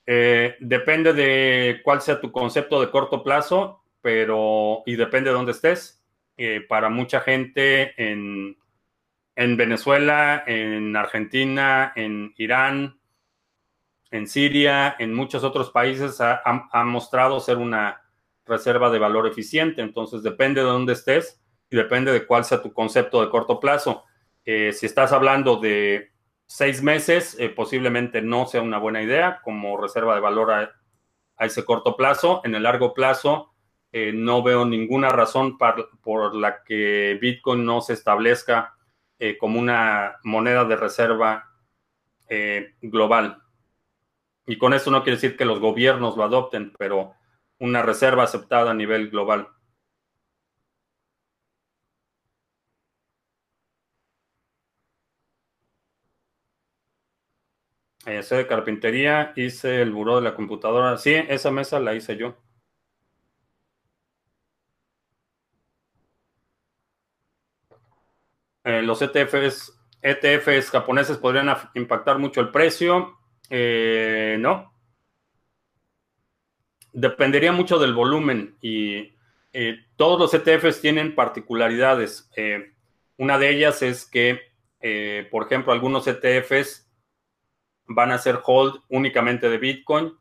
S1: Eh, depende de cuál sea tu concepto de corto plazo, pero y depende de dónde estés. Eh, para mucha gente en, Venezuela, en Argentina, en Irán, en Siria, en muchos otros países ha, ha, mostrado ser una reserva de valor eficiente. Entonces depende de dónde estés y depende de cuál sea tu concepto de corto plazo. Eh, si estás hablando de seis meses, eh, posiblemente no sea una buena idea como reserva de valor a, ese corto plazo. En el largo plazo, eh, no veo ninguna razón por la que Bitcoin no se establezca como una moneda de reserva global. Y con esto no quiere decir que los gobiernos lo adopten, pero una reserva aceptada a nivel global. Eh, de carpintería, hice el buró de la computadora. Sí, esa mesa la hice yo. Eh, los ETFs, ETFs japoneses podrían impactar mucho el precio. Eh, no. Dependería mucho del volumen y eh, todos los ETFs tienen particularidades. una de ellas es que, por ejemplo, algunos ETFs van a ser hold únicamente de Bitcoin.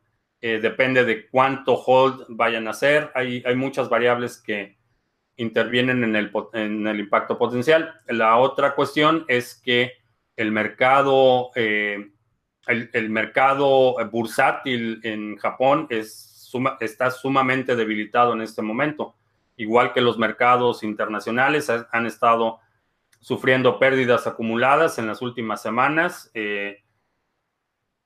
S1: depende de cuánto hold vayan a hacer. Hay, hay muchas variables que, intervienen en el, en el impacto potencial. La otra cuestión es que el mercado, eh, el, mercado bursátil en Japón es está sumamente debilitado en este momento, igual que los mercados internacionales han estado sufriendo pérdidas acumuladas en las últimas semanas. Eh,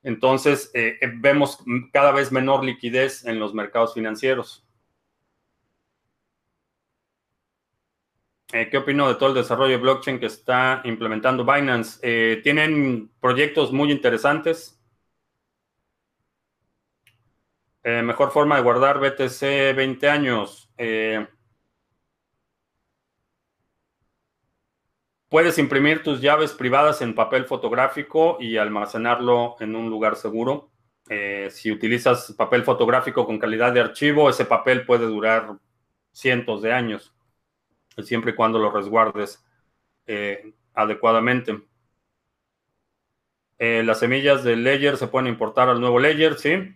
S1: entonces, eh, vemos cada vez menor liquidez en los mercados financieros. Eh, ¿Qué opino de todo el desarrollo de blockchain que está implementando Binance? Eh, tienen proyectos muy interesantes. Eh, mejor forma de guardar BTC 20 años. Puedes imprimir tus llaves privadas en papel fotográfico y almacenarlo en un lugar seguro. si utilizas papel fotográfico con calidad de archivo, ese papel puede durar cientos de años siempre y cuando lo resguardes eh, adecuadamente. Eh, las semillas del Ledger se pueden importar al nuevo Ledger, ¿sí?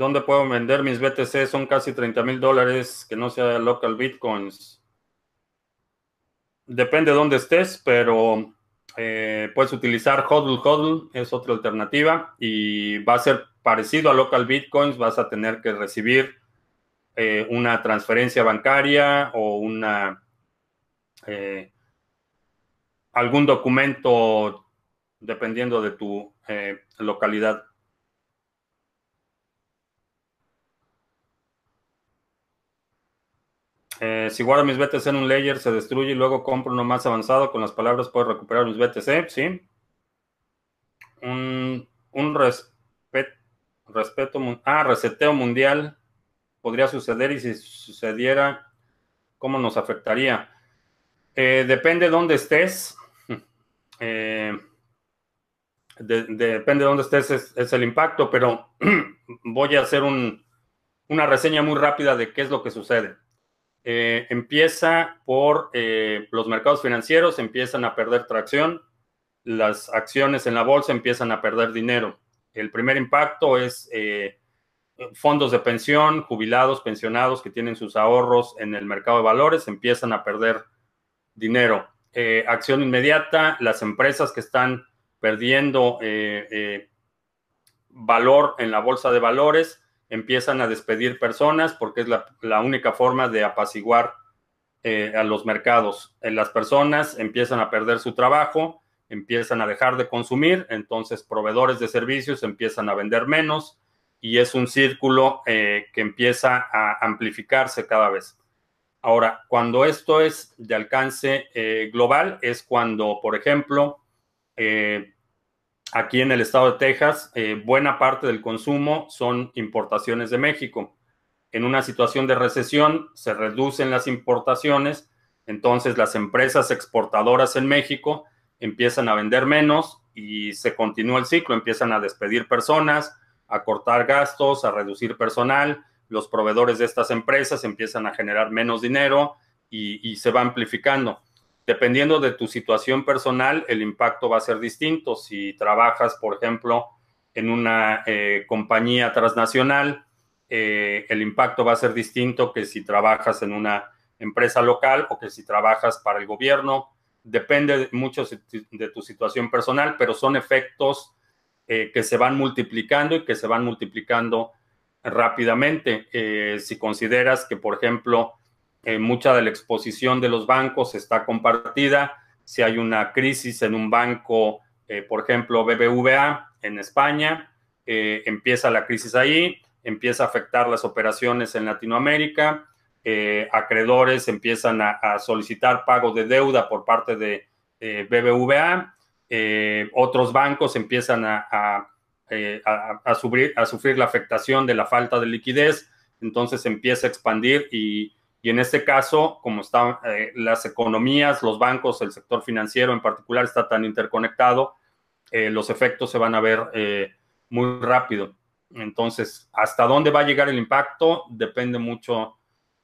S1: ¿Dónde puedo vender mis BTC? Son casi 30 mil dólares, que no sea local bitcoins. Depende de dónde estés, pero eh, puedes utilizar HODL HODL, es otra alternativa y va a ser parecido a local bitcoins, vas a tener que recibir eh, una transferencia bancaria o una eh, algún documento dependiendo de tu localidad. Eh, si guardo mis BTC en un layer, se destruye y luego compro uno más avanzado. Con las palabras puedo recuperar mis BTC, ¿sí? Un, un respeto, ah, reseteo mundial podría suceder y si sucediera, ¿cómo nos afectaría? Eh, depende de dónde estés. Eh, depende de dónde estés es, el impacto, pero voy a hacer una reseña muy rápida de qué es lo que sucede. Eh, empieza por eh, los mercados financieros, empiezan a perder tracción, las acciones en la bolsa empiezan a perder dinero. El primer impacto es eh, fondos de pensión, jubilados, pensionados que tienen sus ahorros en el mercado de valores, empiezan a perder dinero. acción inmediata, las empresas que están perdiendo valor en la bolsa de valores, empiezan a despedir personas porque es la, única forma de apaciguar eh, a los mercados. En las personas empiezan a perder su trabajo, empiezan a dejar de consumir, entonces proveedores de servicios empiezan a vender menos y es un círculo eh, que empieza a amplificarse cada vez. Ahora, cuando esto es de alcance eh, global, es cuando, por ejemplo, Aquí en el estado de Texas, eh, buena parte del consumo son importaciones de México. En una situación de recesión se reducen las importaciones, entonces las empresas exportadoras en México empiezan a vender menos y se continúa el ciclo, empiezan a despedir personas, a cortar gastos, a reducir personal, los proveedores de estas empresas empiezan a generar menos dinero y, y se va amplificando. Dependiendo de tu situación personal, el impacto va a ser distinto. Si trabajas, por ejemplo, en una eh, compañía transnacional, eh, el impacto va a ser distinto que si trabajas en una empresa local o que si trabajas para el gobierno. Depende mucho de tu situación personal, pero son efectos eh, que se van multiplicando y que se van multiplicando rápidamente. si consideras que, por ejemplo, mucha de la exposición de los bancos está compartida. si hay una crisis en un banco, eh, por ejemplo, BBVA en España, eh, empieza la crisis ahí, empieza a afectar las operaciones en Latinoamérica, acreedores empiezan a, solicitar pago de deuda por parte de BBVA, otros bancos empiezan a, a sufrir la afectación de la falta de liquidez, entonces empieza a expandir y y en este caso, como están eh, las economías, los bancos, el sector financiero en particular está tan interconectado, eh, los efectos se van a ver eh, muy rápido. Entonces, hasta dónde va a llegar el impacto depende mucho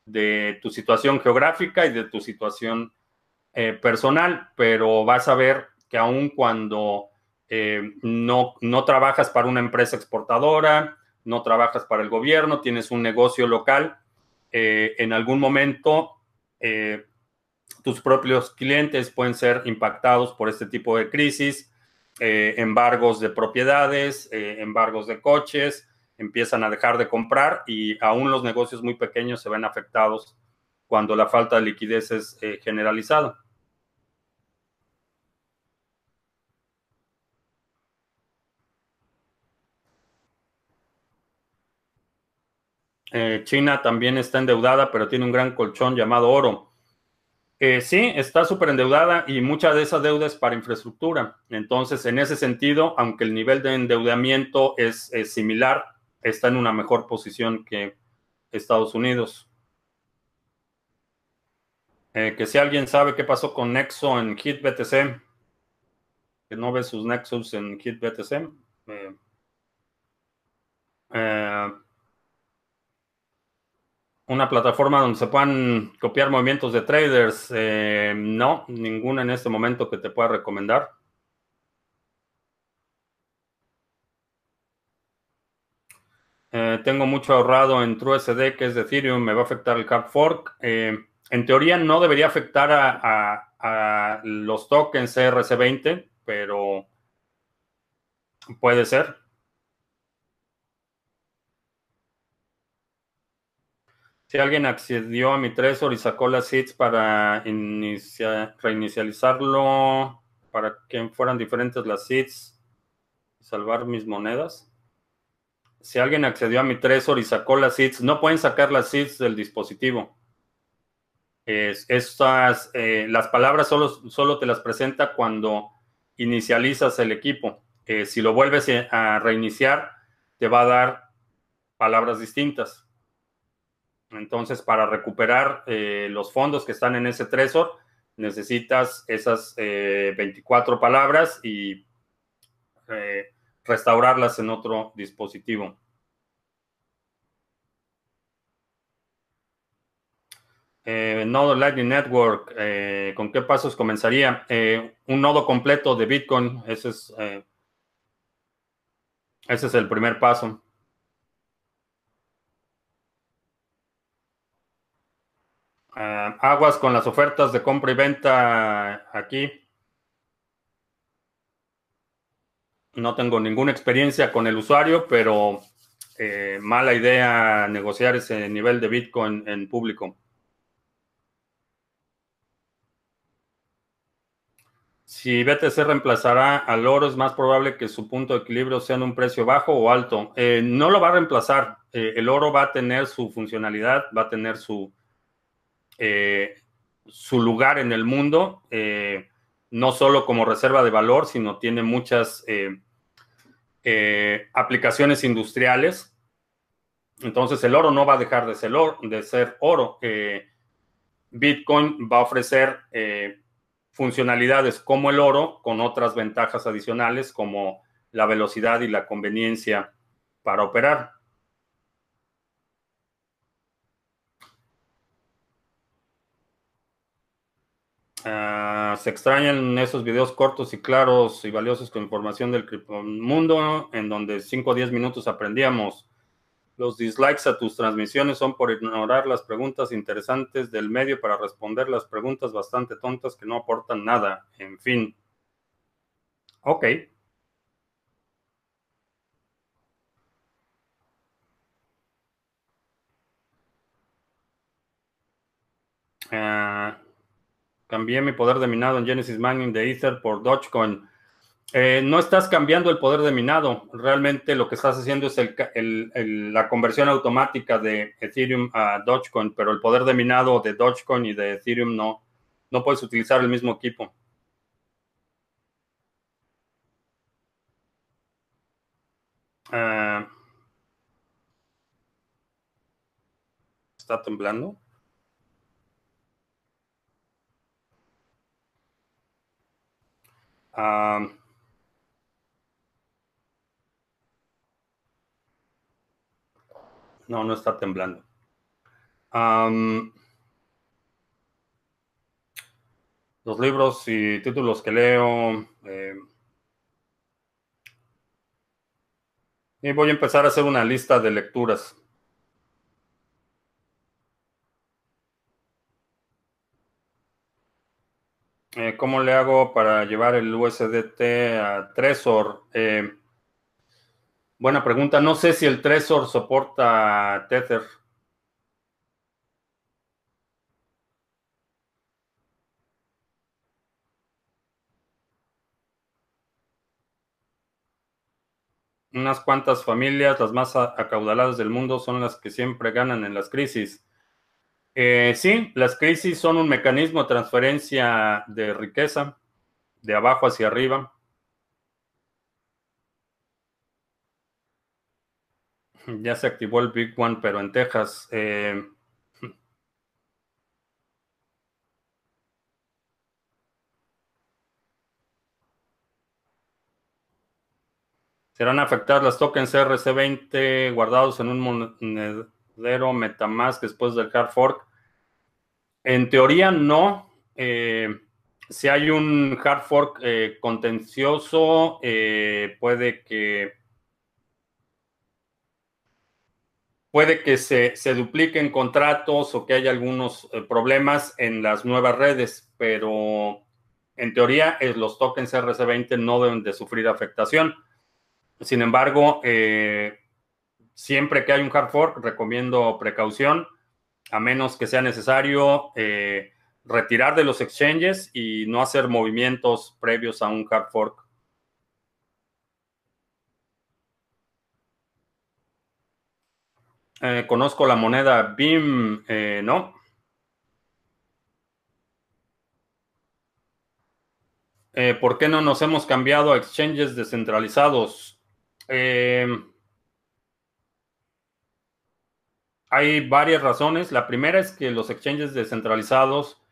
S1: de tu situación geográfica y de tu situación personal, pero vas a ver que aun cuando no, no trabajas para una empresa exportadora, no trabajas para el gobierno, tienes un negocio local, eh, en algún momento eh, tus propios clientes pueden ser impactados por este tipo de crisis, eh, embargos de propiedades, embargos de coches, empiezan a dejar de comprar y aún los negocios muy pequeños se ven afectados cuando la falta de liquidez es generalizada. Eh, China también está endeudada, pero tiene un gran colchón llamado oro. Eh, sí, está súper endeudada y mucha de esa deuda es para infraestructura. Entonces, en ese sentido, aunque el nivel de endeudamiento es, similar, está en una mejor posición que Estados Unidos. Eh, que si alguien sabe qué pasó con Nexo en HitBTC, que no ve sus Nexus en HitBTC. Eh, una plataforma donde se puedan copiar movimientos de traders. Eh, no, ninguna en este momento que te pueda recomendar. Eh, tengo mucho ahorrado en TrueSD, que es de Ethereum, me va a afectar el hard fork. Eh, en teoría no debería afectar a, a los tokens CRC20, pero puede ser. Si alguien accedió a mi Trezor y sacó las seeds para reinicializarlo, para que fueran diferentes las seeds, salvar mis monedas. Si alguien accedió a mi Trezor y sacó las seeds, no pueden sacar las seeds del dispositivo. estas, eh, las palabras solo, solo, te las presenta cuando inicializas el equipo. Eh, si lo vuelves a reiniciar, te va a dar palabras distintas. Entonces, para recuperar eh, los fondos que están en ese Trezor, necesitas esas 24 eh, palabras y eh, restaurarlas en otro dispositivo. nodo Lightning Network, ¿con qué pasos comenzaría? un nodo completo de Bitcoin, ese es, ese es el primer paso. Ah, aguas con las ofertas de compra y venta aquí. No tengo ninguna experiencia con el usuario, pero eh, mala idea negociar ese nivel de Bitcoin en público. Si BTC reemplazará al oro, es más probable que su punto de equilibrio sea en un precio bajo o alto. Eh, no lo va a reemplazar. Eh, el oro va a tener su funcionalidad, va a tener su, eh, su lugar en el mundo, eh, no solo como reserva de valor, sino tiene muchas eh, aplicaciones industriales. Entonces el oro no va a dejar de ser. De ser oro. Bitcoin va a ofrecer funcionalidades como el oro con otras ventajas adicionales como la velocidad y la conveniencia para operar. Ah, se extrañan esos videos cortos y claros y valiosos con información del mundo, en donde 5 o 10 minutos aprendíamos. Los dislikes a tus transmisiones son por ignorar las preguntas interesantes del medio para responder las preguntas bastante tontas que no aportan nada. En fin. Ok. Uh, Cambié mi poder de minado en Genesis Mining de Ether por Dogecoin. Eh, no estás cambiando el poder de minado. Realmente lo que estás haciendo es la conversión automática de Ethereum a Dogecoin, pero el poder de minado de Dogecoin y de Ethereum no, no puedes utilizar el mismo equipo. Ah, ¿Está temblando? Ah, no, no está temblando. los libros y títulos que leo. Eh, y voy a empezar a hacer una lista de lecturas. Eh, ¿Cómo le hago para llevar el USDT a Trezor? Eh, buena pregunta. No sé si el Trezor soporta Tether. Unas cuantas familias, las más acaudaladas del mundo, son las que siempre ganan en las crisis. Eh, sí, las crisis son un mecanismo de transferencia de riqueza de abajo hacia arriba. Ya se activó el Big One, pero en Texas. Eh, serán afectadas las tokens RC20 guardados en un monedero Metamask después del hard fork. En teoría no. Eh, si hay un hard fork eh, contencioso, eh, puede que puede que se, se, dupliquen contratos o que haya algunos problemas en las nuevas redes, pero en teoría los tokens RC20 no deben de sufrir afectación. Sin embargo, siempre que hay un hard fork, recomiendo precaución a menos que sea necesario eh, retirar de los exchanges y no hacer movimientos previos a un hard fork. Eh, conozco la moneda BIM, eh, ¿no? ¿Por qué no nos hemos cambiado a exchanges descentralizados? Hay varias razones. La primera es que los exchanges descentralizados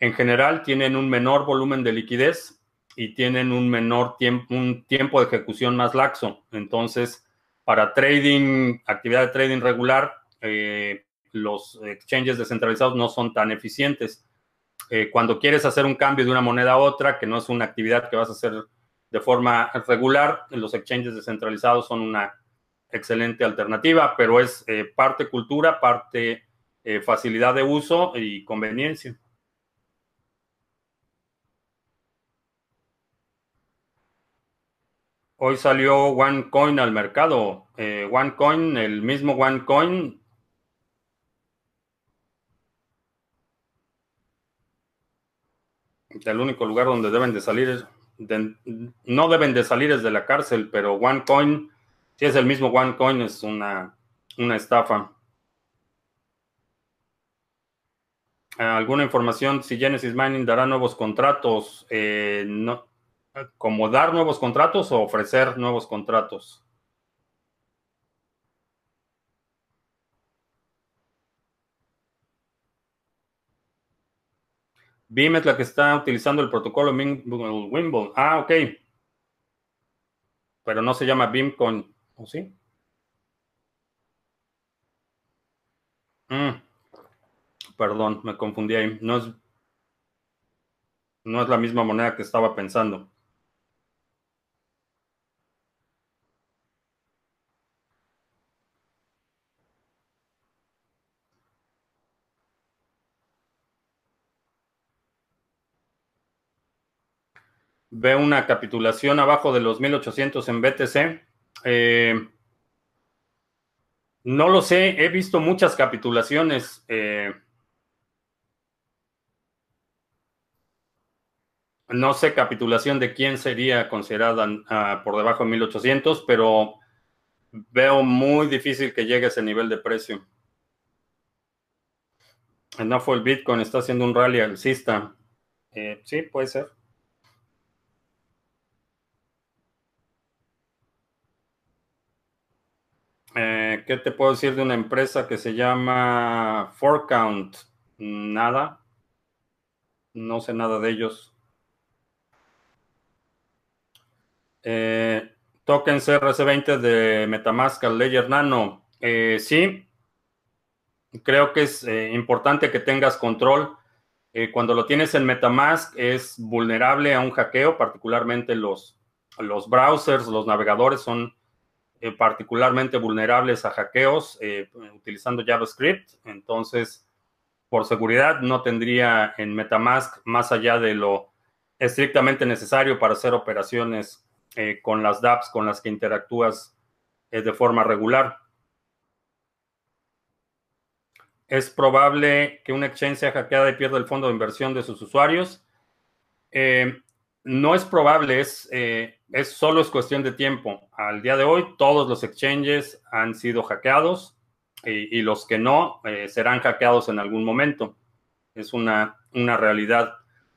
S1: en general tienen un menor volumen de liquidez y tienen un menor tiempo, un tiempo de ejecución más laxo. Entonces, para trading, actividad de trading regular, eh, los exchanges descentralizados no son tan eficientes. Eh, cuando quieres hacer un cambio de una moneda a otra, que no es una actividad que vas a hacer de forma regular, los exchanges descentralizados son una excelente alternativa, pero es eh, parte cultura, parte eh, facilidad de uso y conveniencia. Hoy salió OneCoin al mercado. Eh, OneCoin, el mismo OneCoin. El único lugar donde deben de salir no deben de salir es de la cárcel, pero OneCoin si es el mismo OneCoin, es una, estafa. ¿Alguna información si Genesis Mining dará nuevos contratos? Eh, ¿Como dar nuevos contratos o ofrecer nuevos contratos? BIM es la que está utilizando el protocolo Wimble. Ah, ok. Pero no se llama BIM con ¿O sí? Mm. Perdón, me confundí ahí. No es, no es la misma moneda que estaba pensando. Ve una capitulación abajo de los 1800 en BTC. Eh, no lo sé, he visto muchas capitulaciones. Eh, No sé capitulación de quién sería considerada uh, por debajo de 1800, pero veo muy difícil que llegue a ese nivel de precio. No fue el Bitcoin, está haciendo un rally alcista. Eh, sí, puede ser. Eh, ¿Qué te puedo decir de una empresa que se llama Forecount? Nada. No sé nada de ellos. Eh, tokens RC20 de Metamask Ledger Nano. Eh, sí, creo que es eh, importante que tengas control. Cuando lo tienes en Metamask es vulnerable a un hackeo, particularmente los, los browsers, los navegadores son eh, particularmente vulnerables a hackeos utilizando JavaScript. Entonces, por seguridad, no tendría en Metamask más allá de lo estrictamente necesario para hacer operaciones con las dApps con las que interactúas de forma regular. es probable que una exchange sea hackeada y pierda el fondo de inversión de sus usuarios. Eh, no es probable, es, eh, es solo es cuestión de tiempo. Al día de hoy, todos los exchanges han sido hackeados y, los que no eh, serán hackeados en algún momento. Es una, una realidad.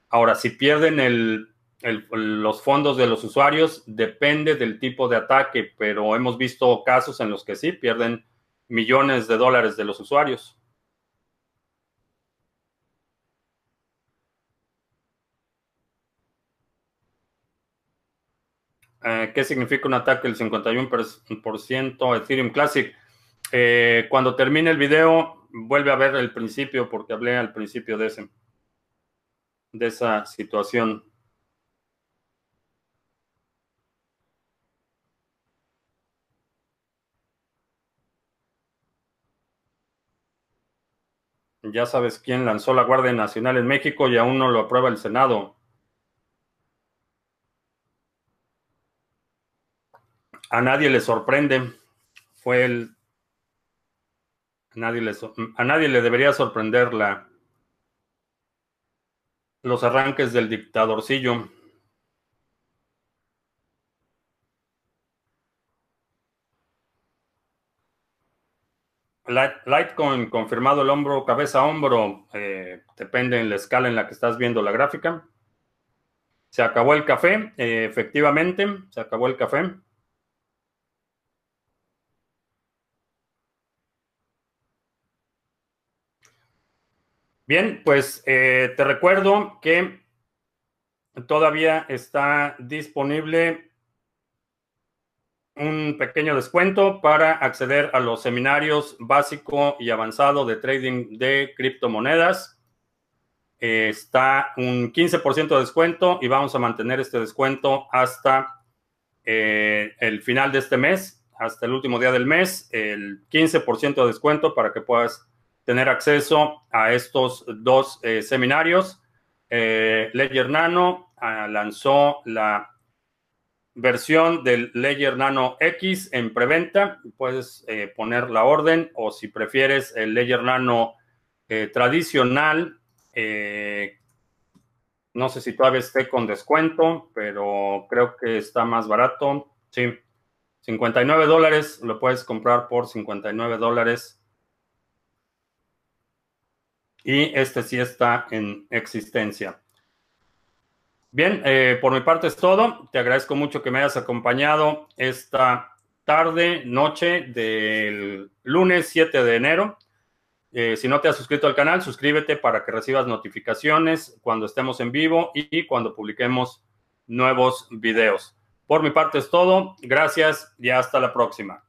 S1: Ahora, si pierden los fondos de los usuarios, depende del tipo de ataque, pero hemos visto casos en los que sí pierden millones de dólares de los usuarios. Eh, ¿Qué significa un ataque del 51% Ethereum Classic? Eh, cuando termine el video, vuelve a ver el principio, porque hablé al principio de, ese, de esa situación. Ya sabes quién lanzó la Guardia Nacional en México y aún no lo aprueba el Senado. A nadie le sorprende. Fue el. A nadie le, a nadie le debería sorprender la, los arranques del dictadorcillo. Litecoin confirmado el hombro, cabeza a hombro, eh, depende en la escala en la que estás viendo la gráfica. Se acabó el café, eh, efectivamente, se acabó el café. Bien, pues eh, te recuerdo que todavía está disponible un pequeño descuento para acceder a los seminarios básico y avanzado de trading de criptomonedas. está un 15% de descuento y vamos a mantener este descuento hasta eh, el final de este mes, hasta el último día del mes, el 15% de descuento para que puedas tener acceso a estos dos eh, seminarios. Eh, Ledger Nano ah, lanzó la versión del Ledger Nano X en preventa. Puedes eh, poner la orden o si prefieres el Ledger Nano tradicional. no sé si todavía esté con descuento, pero creo que está más barato. Sí, 59 dólares. Lo puedes comprar por 59 dólares y este sí está en existencia. Bien, eh, por mi parte es todo. Te agradezco mucho que me hayas acompañado esta tarde, noche del lunes 7 de enero. Eh, si no te has suscrito al canal, suscríbete para que recibas notificaciones cuando estemos en vivo y cuando publiquemos nuevos videos. Por mi parte es todo. Gracias y hasta la próxima.